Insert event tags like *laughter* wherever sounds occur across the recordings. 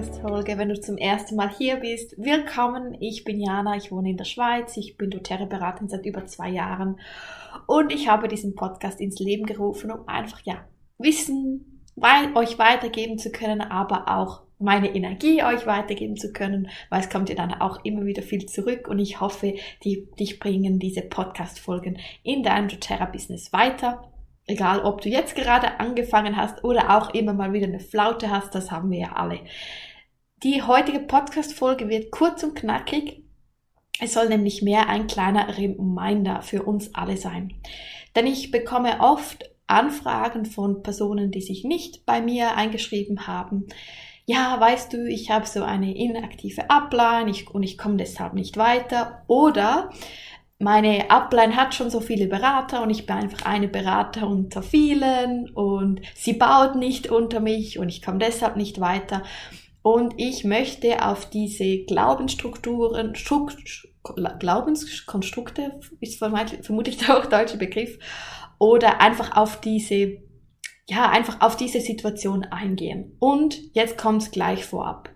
Podcast-Folge. Wenn du zum ersten Mal hier bist, willkommen. Ich bin Jana, ich wohne in der Schweiz, ich bin doTERRA-Beraterin seit über zwei Jahren und ich habe diesen Podcast ins Leben gerufen, um einfach, ja, Wissen euch weitergeben zu können, aber auch meine Energie euch weitergeben zu können, weil es kommt ja dann auch immer wieder viel zurück und ich hoffe, die, dich bringen diese Podcast-Folgen in deinem doTERRA-Business weiter Egal, ob du jetzt gerade angefangen hast oder auch immer mal wieder eine Flaute hast, das haben wir ja alle. Die heutige Podcast-Folge wird kurz und knackig. Es soll nämlich mehr ein kleiner Reminder für uns alle sein. Denn ich bekomme oft Anfragen von Personen, die sich nicht bei mir eingeschrieben haben. Ja, weißt du, ich habe so eine inaktive Upline ich, und ich komme deshalb nicht weiter. Oder meine Upline hat schon so viele Berater und ich bin einfach eine Berater unter vielen und sie baut nicht unter mich und ich komme deshalb nicht weiter. Und ich möchte auf diese Glaubensstrukturen, Strukt, Glaubenskonstrukte, ist vermutlich der auch deutsche Begriff, oder einfach auf diese, ja, einfach auf diese Situation eingehen. Und jetzt kommt's gleich vorab.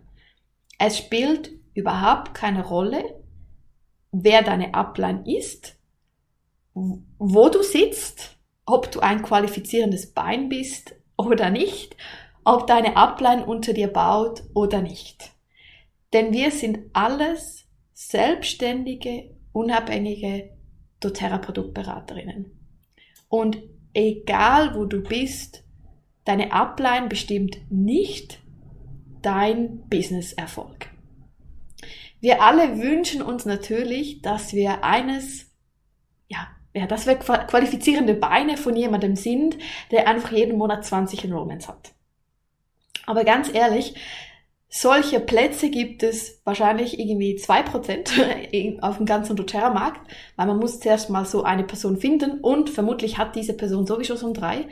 Es spielt überhaupt keine Rolle, wer deine Upline ist, wo du sitzt, ob du ein qualifizierendes Bein bist oder nicht, ob deine Upline unter dir baut oder nicht. Denn wir sind alles selbstständige, unabhängige doTERRA-Produktberaterinnen. Und egal wo du bist, deine Upline bestimmt nicht dein Business-Erfolg. Wir alle wünschen uns natürlich, dass wir eines, ja, ja, dass wir qualifizierende Beine von jemandem sind, der einfach jeden Monat 20 Enrollments hat. Aber ganz ehrlich, solche Plätze gibt es wahrscheinlich irgendwie zwei Prozent *laughs* auf dem ganzen doTERRA-Markt, weil man muss zuerst mal so eine Person finden und vermutlich hat diese Person sowieso schon drei.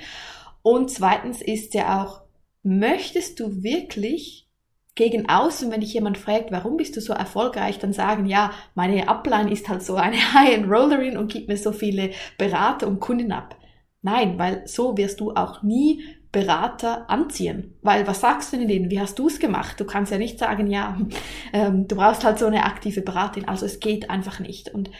Und zweitens ist ja auch, möchtest du wirklich gegen außen, wenn dich jemand fragt, warum bist du so erfolgreich, dann sagen, ja, meine Upline ist halt so eine *laughs* High-End-Rollerin und gibt mir so viele Berater und Kunden ab. Nein, weil so wirst du auch nie Berater anziehen. Weil was sagst du denn denen? Wie hast du es gemacht? Du kannst ja nicht sagen, ja, ähm, du brauchst halt so eine aktive Beraterin. Also es geht einfach nicht. Und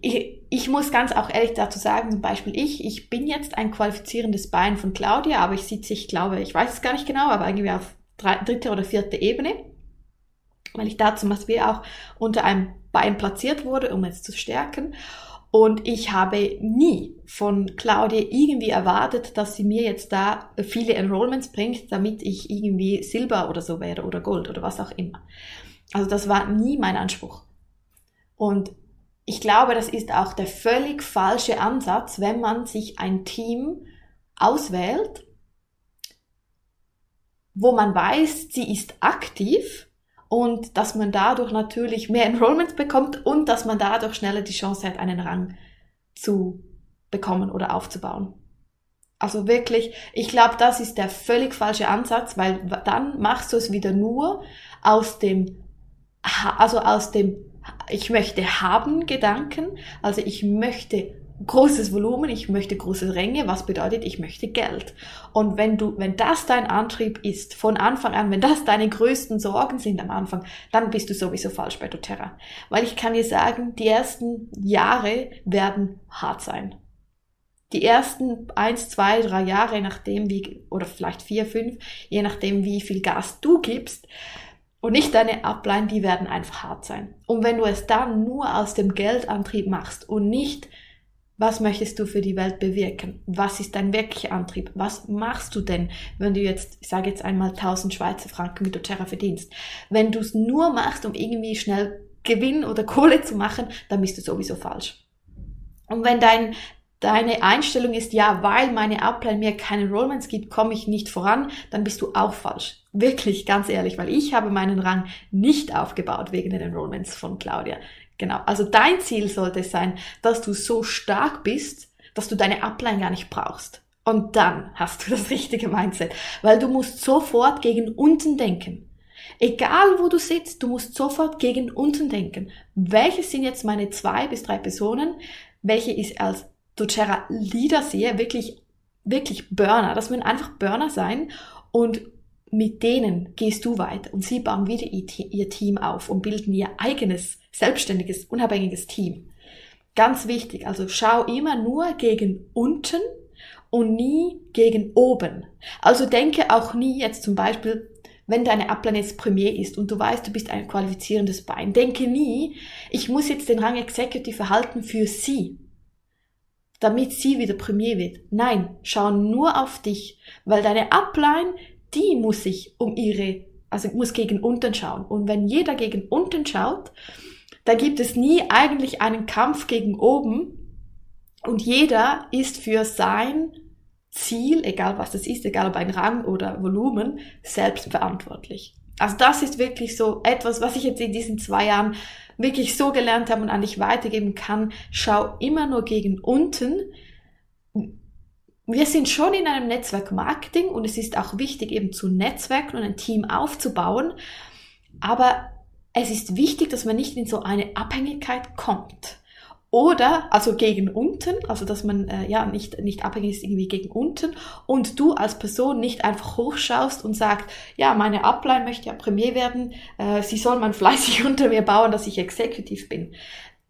ich, ich muss ganz auch ehrlich dazu sagen, zum Beispiel ich, ich bin jetzt ein qualifizierendes Bein von Claudia, aber ich sitze, ich glaube, ich weiß es gar nicht genau, aber irgendwie auf dritte oder vierte Ebene, weil ich da zum Beispiel auch unter einem Bein platziert wurde, um es zu stärken. Und ich habe nie von Claudia irgendwie erwartet, dass sie mir jetzt da viele Enrollments bringt, damit ich irgendwie Silber oder so wäre oder Gold oder was auch immer. Also das war nie mein Anspruch. Und ich glaube, das ist auch der völlig falsche Ansatz, wenn man sich ein Team auswählt, wo man weiß, sie ist aktiv und dass man dadurch natürlich mehr Enrollments bekommt und dass man dadurch schneller die Chance hat, einen Rang zu bekommen oder aufzubauen. Also wirklich, ich glaube, das ist der völlig falsche Ansatz, weil dann machst du es wieder nur aus dem, also aus dem, ich möchte haben Gedanken, also ich möchte großes Volumen, ich möchte große Ränge, was bedeutet, ich möchte Geld. Und wenn du, wenn das dein Antrieb ist, von Anfang an, wenn das deine größten Sorgen sind am Anfang, dann bist du sowieso falsch bei doTERRA. Weil ich kann dir sagen, die ersten Jahre werden hart sein. Die ersten eins, zwei, drei Jahre, nachdem wie, oder vielleicht vier, fünf, je nachdem wie viel Gas du gibst, und nicht deine Upline, die werden einfach hart sein. Und wenn du es dann nur aus dem Geldantrieb machst und nicht was möchtest du für die Welt bewirken? Was ist dein wirklicher Antrieb? Was machst du denn, wenn du jetzt, ich sage jetzt einmal 1000 Schweizer Franken mit doTERRA verdienst? Wenn du es nur machst, um irgendwie schnell Gewinn oder Kohle zu machen, dann bist du sowieso falsch. Und wenn dein, deine Einstellung ist, ja, weil meine Upline mir keine Enrollments gibt, komme ich nicht voran, dann bist du auch falsch. Wirklich, ganz ehrlich, weil ich habe meinen Rang nicht aufgebaut wegen den Enrollments von Claudia. Genau. Also dein Ziel sollte sein, dass du so stark bist, dass du deine Upline gar nicht brauchst. Und dann hast du das *laughs* richtige Mindset, weil du musst sofort gegen unten denken. Egal wo du sitzt, du musst sofort gegen unten denken. Welche sind jetzt meine zwei bis drei Personen, welche ich als doTERRA Leader sehe, wirklich, wirklich Burner. Das müssen einfach Burner sein und mit denen gehst du weiter und sie bauen wieder ihr Team auf und bilden ihr eigenes, selbstständiges, unabhängiges Team. Ganz wichtig, also schau immer nur gegen unten und nie gegen oben. Also denke auch nie jetzt zum Beispiel, wenn deine Upline jetzt Premier ist und du weißt, du bist ein qualifizierendes Bein, denke nie, ich muss jetzt den Rang Executive erhalten für sie, damit sie wieder Premier wird. Nein, schau nur auf dich, weil deine Upline, die muss sich um ihre, also muss gegen unten schauen. Und wenn jeder gegen unten schaut, da gibt es nie eigentlich einen Kampf gegen oben und jeder ist für sein Ziel, egal was das ist, egal ob ein Rang oder Volumen, selbst verantwortlich. Also das ist wirklich so etwas, was ich jetzt in diesen zwei Jahren wirklich so gelernt habe und an dich weitergeben kann. Schau immer nur gegen unten. Wir sind schon in einem Netzwerk Marketing und es ist auch wichtig, eben zu netzwerken und ein Team aufzubauen. Aber es ist wichtig, dass man nicht in so eine Abhängigkeit kommt. Oder, also gegen unten, also dass man äh, ja nicht, nicht abhängig ist irgendwie gegen unten und du als Person nicht einfach hochschaust und sagst, ja, meine Upline möchte ja Premier werden, äh, sie soll man fleißig *laughs* unter mir bauen, dass ich Executive bin.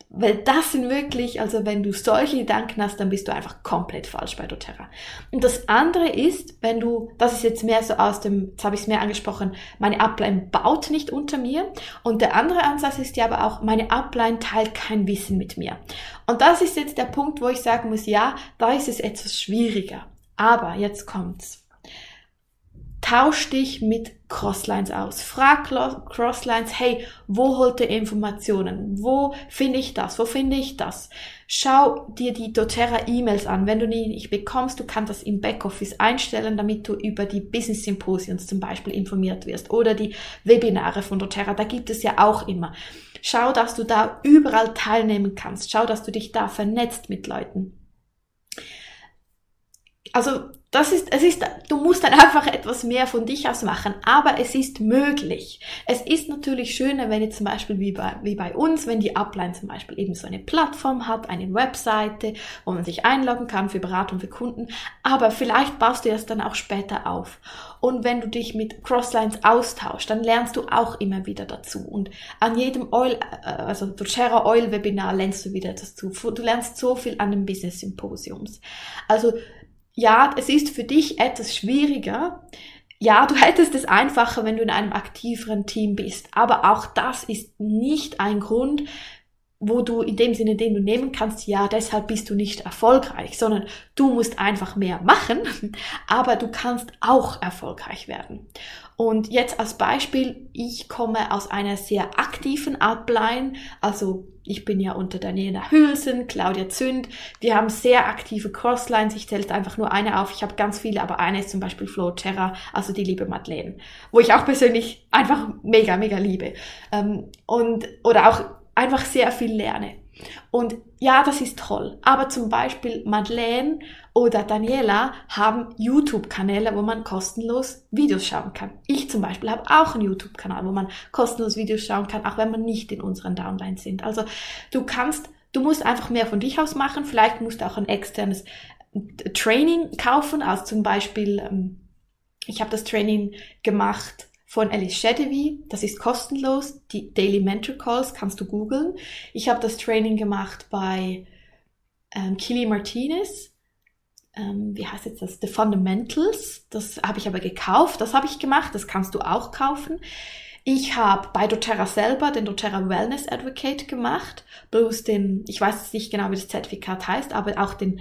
Weil das sind wirklich, also wenn du solche Gedanken hast, dann bist du einfach komplett falsch bei doTERRA. Und das andere ist, wenn du, das ist jetzt mehr so aus dem, jetzt habe ich es mehr angesprochen, meine Upline baut nicht unter mir. Und der andere Ansatz ist ja aber auch, meine Upline teilt kein Wissen mit mir. Und das ist jetzt der Punkt, wo ich sagen muss, ja, da ist es etwas schwieriger. Aber jetzt kommt's. Tausch dich mit Crosslines aus. Frag Crosslines, hey, wo holt ihr Informationen? Wo finde ich das? Wo finde ich das? Schau dir die doTERRA E-Mails an. Wenn du die nicht bekommst, du kannst das im Backoffice einstellen, damit du über die Business Symposiums zum Beispiel informiert wirst oder die Webinare von doTERRA. Da gibt es ja auch immer. Schau, dass du da überall teilnehmen kannst. Schau, dass du dich da vernetzt mit Leuten. Also das ist, es ist, du musst dann einfach etwas mehr von dich aus machen, aber es ist möglich. Es ist natürlich schöner, wenn jetzt zum Beispiel wie bei, wie bei uns, wenn die Upline zum Beispiel eben so eine Plattform hat, eine Webseite, wo man sich einloggen kann für Beratung für Kunden, aber vielleicht baust du das dann auch später auf. Und wenn du dich mit Crosslines austauschst, dann lernst du auch immer wieder dazu. Und an jedem Oil, äh, also Share Oil Webinar lernst du wieder dazu. Du lernst so viel an den Business Symposiums. Also ja, es ist für dich etwas schwieriger. Ja, du *laughs* hättest es einfacher, wenn du in einem aktiveren Team bist. Aber auch das ist nicht ein Grund, wo du in dem Sinne, den du nehmen kannst, ja, deshalb bist du nicht erfolgreich, sondern du musst einfach mehr machen, *laughs* aber du kannst auch erfolgreich werden. Und jetzt als Beispiel, ich komme aus einer sehr aktiven Upline, also ich bin ja unter Daniela Hülsen, Claudia Zünd. Wir haben sehr aktive Crosslines. Ich zähle einfach nur eine auf. Ich habe ganz viele, aber eine ist zum Beispiel Flo Terra, also die liebe Madeleine, wo ich auch persönlich einfach mega, mega liebe. Ähm, und, oder auch einfach sehr viel lerne. Und ja, das ist toll. Aber zum Beispiel Madeleine oder Daniela haben YouTube-Kanäle, wo man kostenlos Videos schauen kann. Ich zum Beispiel habe auch einen YouTube-Kanal, wo man kostenlos Videos schauen kann, auch wenn man nicht in unseren Downlines sind. Also du kannst, du musst einfach mehr von dich aus machen. Vielleicht musst du auch ein externes Training kaufen, also zum Beispiel, ähm, ich habe das Training gemacht von Alice Shadewy. Das ist kostenlos. Die Daily Mentor Calls kannst du googeln. Ich habe das Training gemacht bei ähm, Kili Martinez. Ähm, wie heißt jetzt das? The Fundamentals. Das habe ich aber gekauft. Das habe ich gemacht. Das kannst du auch kaufen. Ich habe bei doTERRA selber den doTERRA Wellness Advocate gemacht. Bloß den, ich weiß jetzt nicht genau, wie das Zertifikat heißt, aber auch den,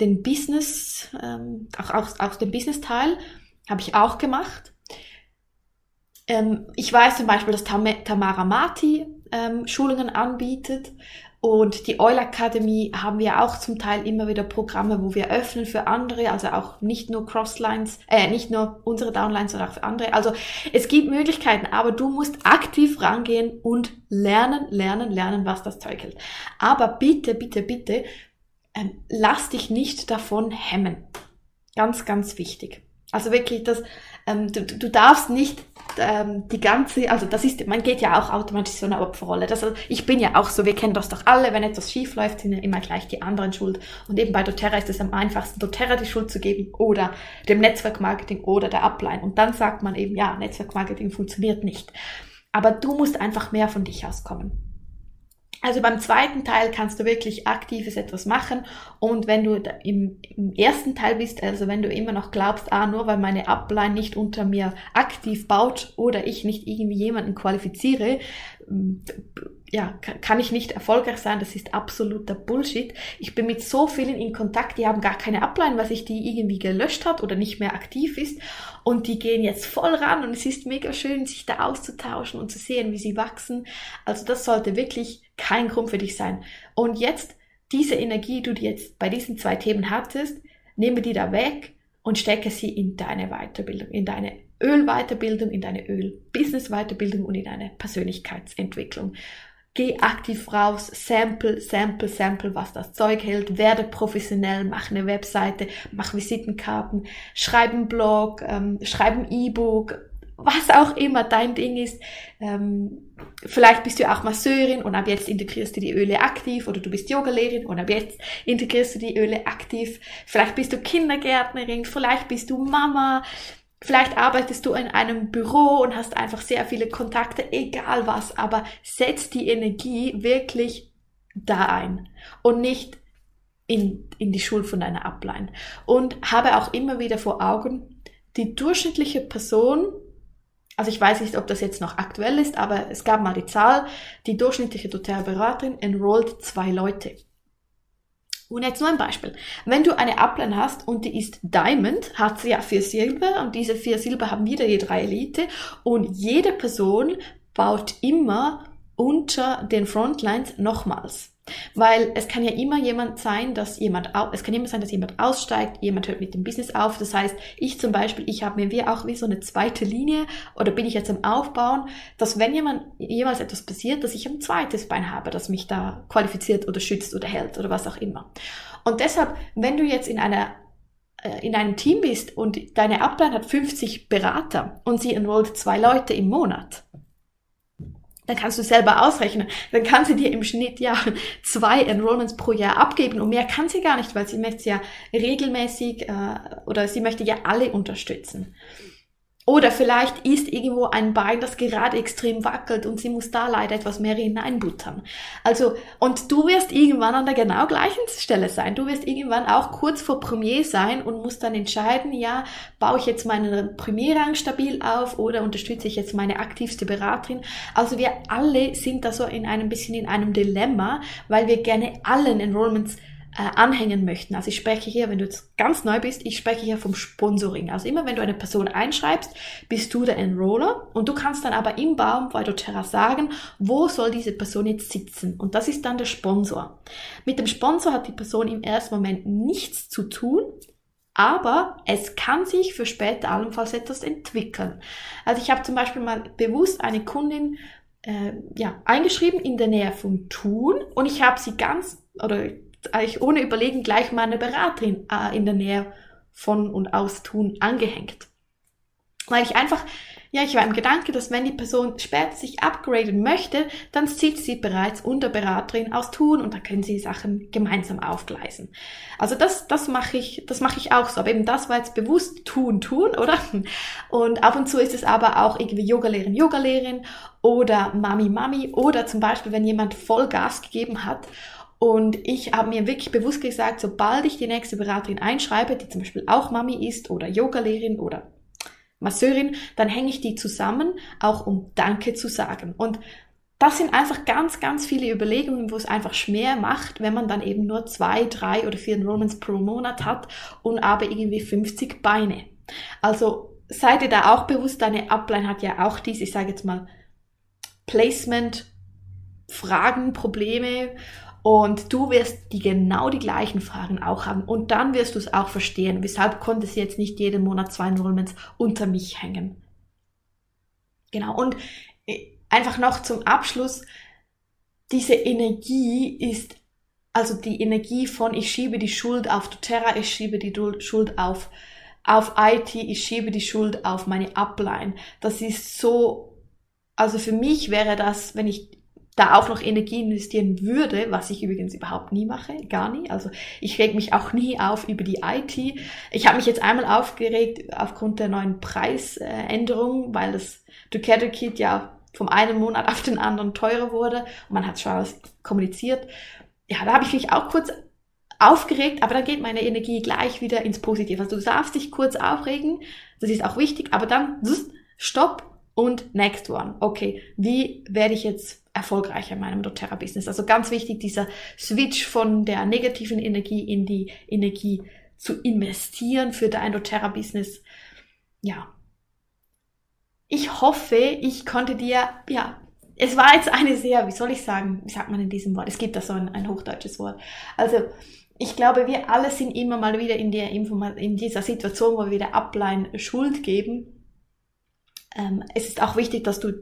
den Business, ähm, auch, auch, auch den Business-Teil habe ich auch gemacht. Ähm, ich weiß zum Beispiel, dass Tam Tamara Marti ähm, Schulungen anbietet und die Oil Academy haben wir auch zum Teil immer wieder Programme, wo wir öffnen für andere, also auch nicht nur Crosslines, äh, nicht nur unsere Downlines, sondern auch für andere. Also es gibt Möglichkeiten, aber du musst aktiv rangehen und lernen, lernen, lernen, was das Zeug hält. Aber bitte, bitte, bitte, ähm, lass dich nicht davon hemmen. Ganz, ganz wichtig. Also wirklich, das, ähm, du, du darfst nicht ähm, die ganze, also das ist, man geht ja auch automatisch so eine Opferrolle. Das, ich bin ja auch so, wir kennen das doch alle, wenn etwas schief läuft, sind ja immer gleich die anderen schuld. Und eben bei doTERRA ist es am einfachsten, doTERRA die Schuld zu geben oder dem Netzwerkmarketing oder der Upline. Und dann sagt man eben, ja, Netzwerkmarketing funktioniert nicht. Aber du musst einfach mehr von dich auskommen. Also beim zweiten Teil kannst du wirklich aktives etwas machen. Und wenn du im, im, ersten Teil bist, also wenn du immer noch glaubst, ah, nur weil meine Upline nicht unter mir aktiv baut oder ich nicht irgendwie jemanden qualifiziere, ja, kann ich nicht erfolgreich sein, das ist absoluter Bullshit. Ich bin mit so vielen in Kontakt, die haben gar keine Upline, weil sich die irgendwie gelöscht hat oder nicht mehr aktiv ist und die gehen jetzt voll ran und es ist mega schön, sich da auszutauschen und zu sehen, wie sie wachsen. Also das sollte wirklich kein Grund für dich sein. Und jetzt diese Energie, die du jetzt bei diesen zwei Themen hattest, nehme die da weg und stecke sie in deine Weiterbildung, in deine Ölweiterbildung, in deine Öl-Business-Weiterbildung und in deine Persönlichkeitsentwicklung. Geh aktiv raus, sample, sample, sample, was das Zeug hält, werde professionell, mach eine Webseite, mach Visitenkarten, schreib einen Blog, ähm, schreib ein E-Book, was auch immer dein Ding ist. Ähm, vielleicht bist du auch Masseurin und ab jetzt integrierst du die Öle aktiv oder du bist Yogalehrerin und ab jetzt integrierst du die Öle aktiv. Vielleicht bist du Kindergärtnerin, vielleicht bist du Mama, Vielleicht arbeitest du in einem Büro und hast einfach sehr viele Kontakte, egal was, aber setz die Energie wirklich da ein und nicht in, in die Schuld von deiner Upline. Und habe auch immer wieder vor Augen, die durchschnittliche Person, also ich weiß nicht, ob das jetzt noch aktuell ist, aber es gab mal die Zahl, die durchschnittliche doTERRA-Beraterin enrollt zwei Leute. Und jetzt nur ein Beispiel. Wenn du eine Upline hast und die ist Diamond, hat sie ja vier Silber und diese vier Silber haben wieder je drei Elite und jede Person baut immer unter den Frontlines nochmals. Weil es kann ja immer jemand sein, dass jemand, es kann immer sein, dass jemand aussteigt, jemand hört mit dem Business auf. Das heißt, ich zum Beispiel, ich habe mir wie auch wie so eine zweite Linie oder bin ich jetzt am Aufbauen, dass wenn jemand, jemals etwas passiert, dass ich ein zweites Bein habe, das mich da qualifiziert oder schützt oder hält oder was auch immer. Und deshalb, wenn du jetzt in einer äh, in einem Team bist und deine Upline hat 50 Berater und sie enrollt zwei Leute im Monat, dann kannst du selber ausrechnen. Dann kann sie dir im Schnitt ja zwei Enrollments pro Jahr abgeben und mehr kann sie gar nicht, weil sie möchte ja regelmäßig äh, oder sie möchte ja alle unterstützen. Oder vielleicht ist irgendwo ein Bein, das gerade extrem wackelt und sie muss da leider etwas mehr hineinbuttern. Also, und du wirst irgendwann an der genau gleichen Stelle sein. Du wirst irgendwann auch kurz vor Premier sein und musst dann entscheiden, ja, baue ich jetzt meinen Premierrang stabil auf oder unterstütze ich jetzt meine aktivste Beraterin. Also wir alle sind da so in einem bisschen in einem Dilemma, weil wir gerne allen Enrollments äh, anhängen möchten. Also ich spreche hier, wenn du jetzt ganz neu bist, ich spreche hier vom Sponsoring. Also immer wenn du eine Person einschreibst, bist du der Enroller und du kannst dann aber im Baum bei doTERRA sagen, wo soll diese Person jetzt sitzen. Und das ist dann der Sponsor. Mit dem Sponsor hat die Person im ersten Moment nichts zu tun, aber es kann sich für später allenfalls etwas entwickeln. Also ich habe zum Beispiel mal bewusst eine Kundin äh, ja, eingeschrieben in der Nähe von Thun und ich habe sie ganz oder eigentlich ohne Überlegen gleich meine Beraterin äh, in der Nähe von und aus Tun angehängt. Weil ich einfach, ja, ich war im Gedanke, dass wenn die Person später sich upgraden möchte, dann sitzt sie bereits unter Beraterin aus Tun und da können sie Sachen gemeinsam aufgleisen. Also das, das mache ich, das mache ich auch so. Aber eben das war jetzt bewusst tun, tun, oder? Und ab und zu ist es aber auch irgendwie Yogalehrerin, Yogalehrerin oder Mami, Mami oder zum Beispiel, wenn jemand voll Gas gegeben hat und ich habe mir wirklich bewusst gesagt, sobald ich die nächste Beraterin einschreibe, die zum Beispiel auch Mami ist oder Yogalehrerin oder Masseurin, dann hänge ich die zusammen, auch um Danke zu sagen. Und das sind einfach ganz, ganz viele Überlegungen, wo es einfach mehr macht, wenn man dann eben nur zwei, drei oder vier Enrollments pro Monat hat und aber irgendwie 50 Beine. Also seid ihr da auch bewusst, deine Upline hat ja auch dies, ich sage jetzt mal, Placement, Fragen, Probleme und du wirst die genau die gleichen Fragen auch haben. Und dann wirst du es auch verstehen. Weshalb konnte sie jetzt nicht jeden Monat zwei Enrollments unter mich hängen? Genau. Und äh, einfach noch zum Abschluss. Diese Energie ist, also die Energie von ich schiebe die Schuld auf doTERRA, ich schiebe die Schuld auf auf IT, ich schiebe die Schuld auf meine Upline. Das ist so, also für mich wäre das, wenn ich da auch noch Energie investieren würde, was ich übrigens überhaupt nie mache, gar nie. Also ich reg mich auch nie auf über die IT. Ich habe mich jetzt einmal aufgeregt aufgrund der neuen Preisänderung, weil das Together Kit ja vom einen Monat auf den anderen teurer wurde und man hat schon kommuniziert. Ja, da habe ich mich auch kurz aufgeregt, aber dann geht meine Energie gleich wieder ins Positive. Also du darfst dich kurz aufregen, das ist auch wichtig, aber dann stopp und next one. Okay, wie werde ich jetzt erfolgreicher in meinem doTERRA-Business? Also ganz wichtig, dieser Switch von der negativen Energie in die Energie zu investieren für dein doTERRA-Business. Ja. Ich hoffe, ich konnte dir, ja, es war jetzt eine sehr, wie soll ich sagen, wie sagt man in diesem Wort? Es gibt da so ein, ein hochdeutsches Wort. Also, ich glaube, wir alle sind immer mal wieder in, der in dieser Situation, wo wir der Upline Schuld geben. Ähm, es ist auch wichtig, dass du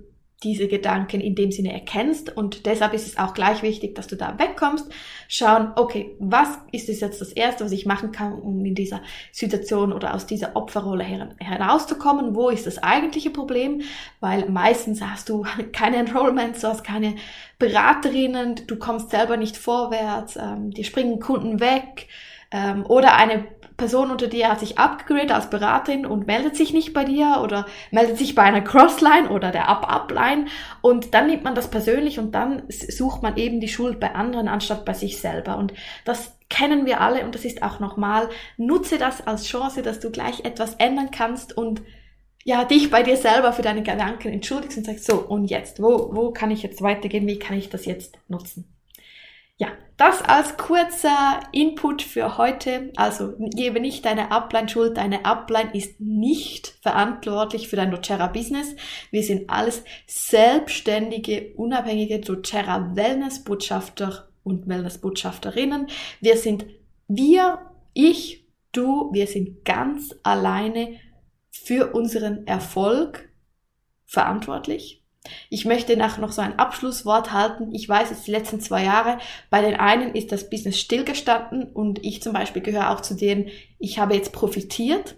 diese Gedanken in dem Sinne erkennst und deshalb ist es auch gleich wichtig, dass du da wegkommst, schauen, okay, was ist es jetzt das Erste, was ich machen kann, um in dieser Situation oder aus dieser Opferrolle her herauszukommen, wo ist das eigentliche Problem, weil meistens hast du *laughs* keine Enrollments, du hast keine Beraterinnen, du kommst selber nicht vorwärts, ähm, dir springen Kunden weg ähm, oder eine Person unter dir hat sich abgegradet als Beraterin und meldet sich nicht bei dir oder meldet sich bei einer Crossline oder der Up-Up-Line und dann nimmt man das persönlich und dann sucht man eben die Schuld bei anderen anstatt bei sich selber und das kennen wir alle und das ist auch normal. Nutze das als Chance, dass du gleich etwas ändern kannst und ja, dich bei dir selber für deine Gedanken entschuldigst und sagst, so, und jetzt, wo, wo kann ich jetzt weitergehen? Wie kann ich das jetzt nutzen? Ja, das als kurzer Input für heute. Also gebe nicht deine Upline Schuld. Deine Upline ist nicht verantwortlich für dein doTERRA Business. Wir sind alles selbstständige, unabhängige doTERRA Wellness Botschafter und Wellness Botschafterinnen. Wir sind wir, ich, du, wir sind ganz alleine für unseren Erfolg verantwortlich. Ich möchte nach noch so ein Abschlusswort halten. Ich weiß, es die letzten zwei Jahre, bei den einen ist das Business stillgestanden und ich zum Beispiel gehöre auch zu denen, ich habe jetzt profitiert.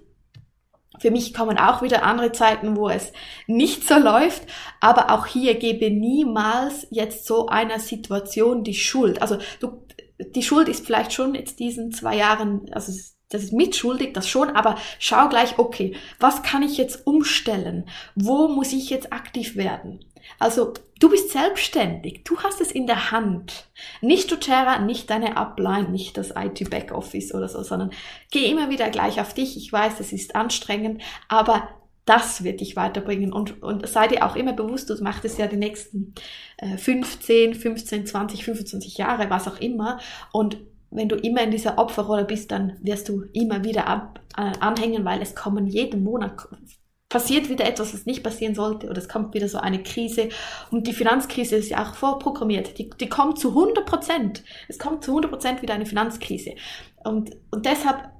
Für mich kommen auch wieder andere Zeiten, wo es nicht so läuft, aber auch hier gebe niemals jetzt so einer Situation die Schuld. Also du, die Schuld ist vielleicht schon jetzt diesen zwei Jahren, also das ist mitschuldig, das schon, aber schau gleich, okay, was kann ich jetzt umstellen? Wo muss ich jetzt aktiv werden? Also, du bist selbstständig, du hast es in der Hand. Nicht doTERRA, nicht deine Upline, nicht das IT Backoffice oder so, sondern geh immer wieder gleich auf dich. Ich weiß, es ist anstrengend, aber das wird dich weiterbringen und, und sei dir auch immer bewusst, du machst es ja die nächsten äh, 15, 15, 20, 25 Jahre, was auch immer und wenn du immer in dieser Opferrolle bist, dann wirst du immer wieder ab, äh, anhängen, weil es kommen jeden Monat passiert wieder etwas, was nicht passieren sollte, oder es kommt wieder so eine Krise. Und die Finanzkrise ist ja auch vorprogrammiert. Die, die kommt zu 100 Prozent. Es kommt zu 100 Prozent wieder eine Finanzkrise. Und, und deshalb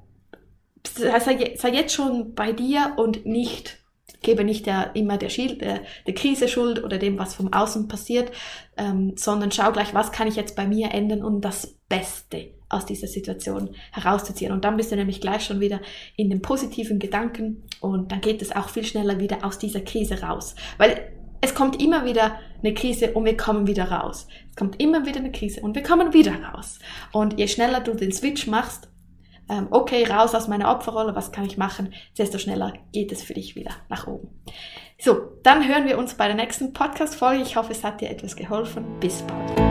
sei, sei jetzt schon bei dir und nicht gebe nicht der, immer der, Schild, der, der Krise Schuld oder dem, was vom Außen passiert, ähm, sondern schau gleich, was kann ich jetzt bei mir ändern, um das Beste aus dieser Situation herauszuziehen. Und dann bist du nämlich gleich schon wieder in den positiven Gedanken und dann geht es auch viel schneller wieder aus dieser Krise raus. Weil es kommt immer wieder eine Krise und wir kommen wieder raus. Es kommt immer wieder eine Krise und wir kommen wieder raus. Und je schneller du den Switch machst, ähm, okay, raus aus meiner Opferrolle, was kann ich machen, desto schneller geht es für dich wieder nach oben. So, dann hören wir uns bei der nächsten Podcast-Folge. Ich hoffe, es hat dir etwas geholfen. Bis bald.